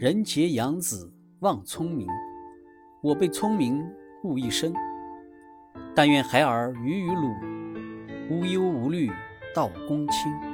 人杰养子望聪明，我被聪明误一生。但愿孩儿愚愚鲁，无忧无虑到公卿。